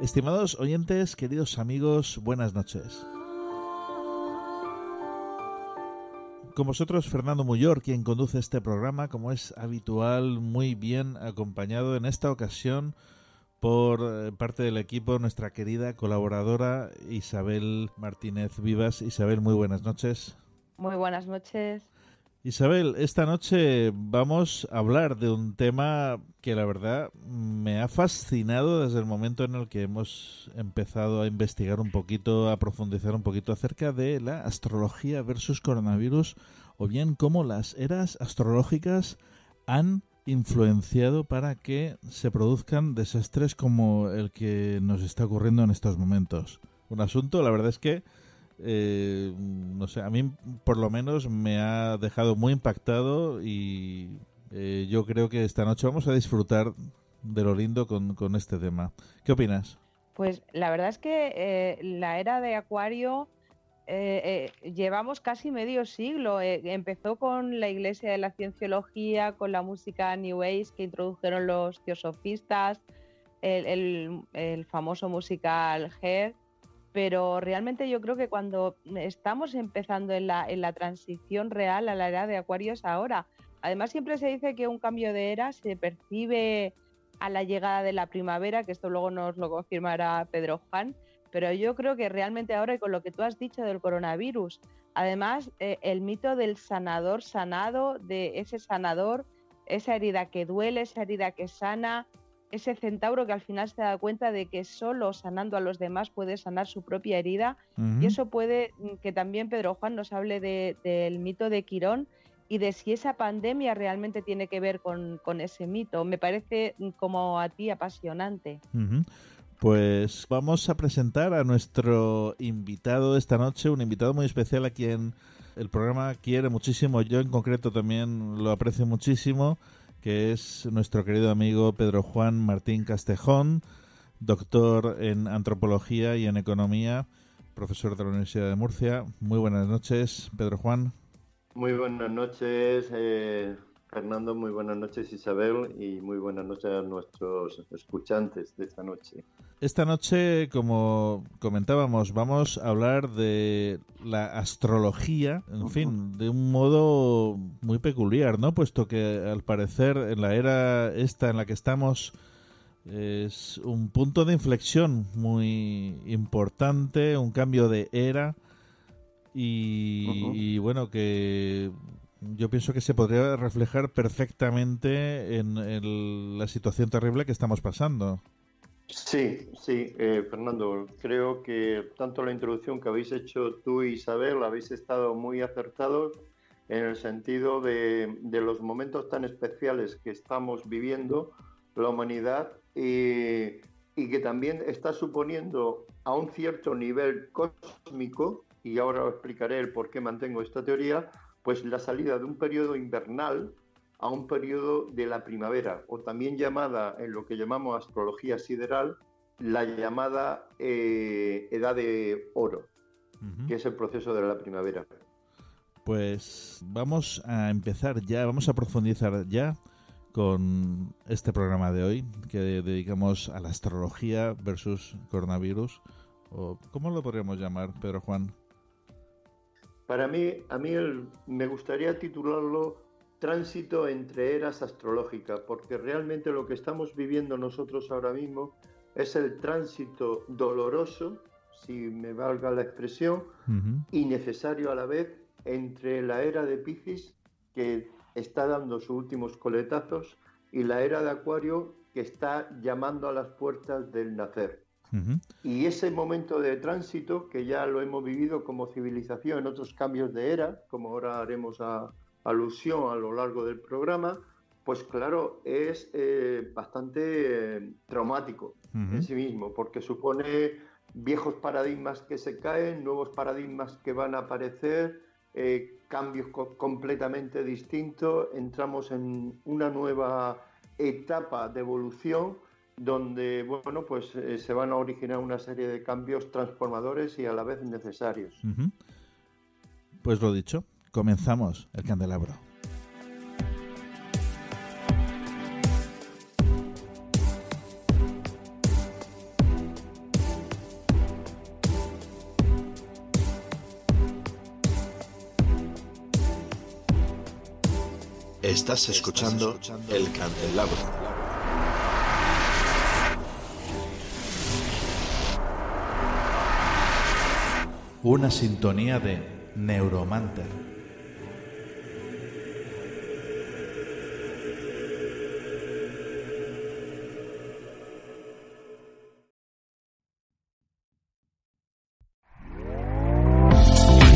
Estimados oyentes, queridos amigos, buenas noches. Con vosotros Fernando Muyor, quien conduce este programa, como es habitual, muy bien acompañado en esta ocasión por eh, parte del equipo nuestra querida colaboradora Isabel Martínez Vivas. Isabel, muy buenas noches. Muy buenas noches. Isabel, esta noche vamos a hablar de un tema que la verdad me ha fascinado desde el momento en el que hemos empezado a investigar un poquito, a profundizar un poquito acerca de la astrología versus coronavirus o bien cómo las eras astrológicas han influenciado para que se produzcan desastres como el que nos está ocurriendo en estos momentos. Un asunto, la verdad es que eh, no sé, a mí por lo menos me ha dejado muy impactado y eh, yo creo que esta noche vamos a disfrutar de lo lindo con, este tema. ¿Qué opinas? Pues la verdad es que eh, la era de Acuario llevamos casi medio siglo. empezó con la Iglesia de la Cienciología, con la música New Age que introdujeron los teosofistas, el, el famoso musical Hair pero realmente yo creo que cuando estamos empezando en la, en la transición real a la era de Acuario es ahora. Además siempre se dice que un cambio de era se percibe a la llegada de la primavera, que esto luego nos lo confirmará Pedro Juan, pero yo creo que realmente ahora y con lo que tú has dicho del coronavirus, además eh, el mito del sanador sanado, de ese sanador, esa herida que duele, esa herida que sana, ese centauro que al final se da cuenta de que solo sanando a los demás puede sanar su propia herida. Y eso puede mm, que también Pedro Juan nos hable del mito de Quirón y de si esa pandemia realmente tiene que ver con, ese mito. Me parece mm, como a ti apasionante. Pues vamos a presentar a nuestro invitado esta noche, un invitado muy especial a quien el programa quiere muchísimo, yo en concreto también lo aprecio muchísimo que es nuestro querido amigo Pedro Juan Martín Castejón, doctor en antropología y en economía, profesor de la Universidad de Murcia. Muy buenas noches, Pedro Juan. Muy buenas noches, eh, Fernando. Muy buenas noches, Isabel. Y muy buenas noches a nuestros escuchantes de esta noche. Esta noche, como comentábamos, vamos a hablar de la astrología, en fin, de un modo muy peculiar, ¿no? Puesto que al parecer en la era esta en la que estamos es un punto de inflexión muy importante, un cambio de era y, bueno, que yo pienso que se podría reflejar perfectamente en, la situación terrible que estamos pasando. Sí, sí, eh, Fernando, creo que tanto la introducción que habéis hecho tú y Isabel habéis estado muy acertados en el sentido de, los momentos tan especiales que estamos viviendo la humanidad y, que también está suponiendo a un cierto nivel cósmico, y ahora os explicaré el por qué mantengo esta teoría, pues la salida de un periodo invernal a un periodo de la primavera, o también llamada en lo que llamamos astrología sideral, la llamada eh, edad de oro, que es el proceso de la primavera. Pues vamos a empezar ya, vamos a profundizar ya con este programa de hoy que dedicamos a la astrología versus coronavirus. O, ¿Cómo lo podríamos llamar, Pedro Juan? Para mí, a mí me gustaría titularlo Tránsito entre eras astrológicas, porque realmente lo que estamos viviendo nosotros ahora mismo es el tránsito doloroso, si me valga la expresión, y necesario a la vez entre la era de Piscis, que está dando sus últimos coletazos, y la era de Acuario, que está llamando a las puertas del nacer. Y ese momento de tránsito, que ya lo hemos vivido como civilización en otros cambios de era, como ahora haremos alusión a lo largo del programa, pues claro, es eh, bastante eh, traumático en sí mismo, porque supone viejos paradigmas que se caen, nuevos paradigmas que van a aparecer, eh, cambios completamente distintos, entramos en una nueva etapa de evolución donde bueno pues eh, se van a originar una serie de cambios transformadores y a la vez necesarios. Pues lo dicho, comenzamos el candelabro. Estás escuchando el candelabro. Una sintonía de Neuromanter.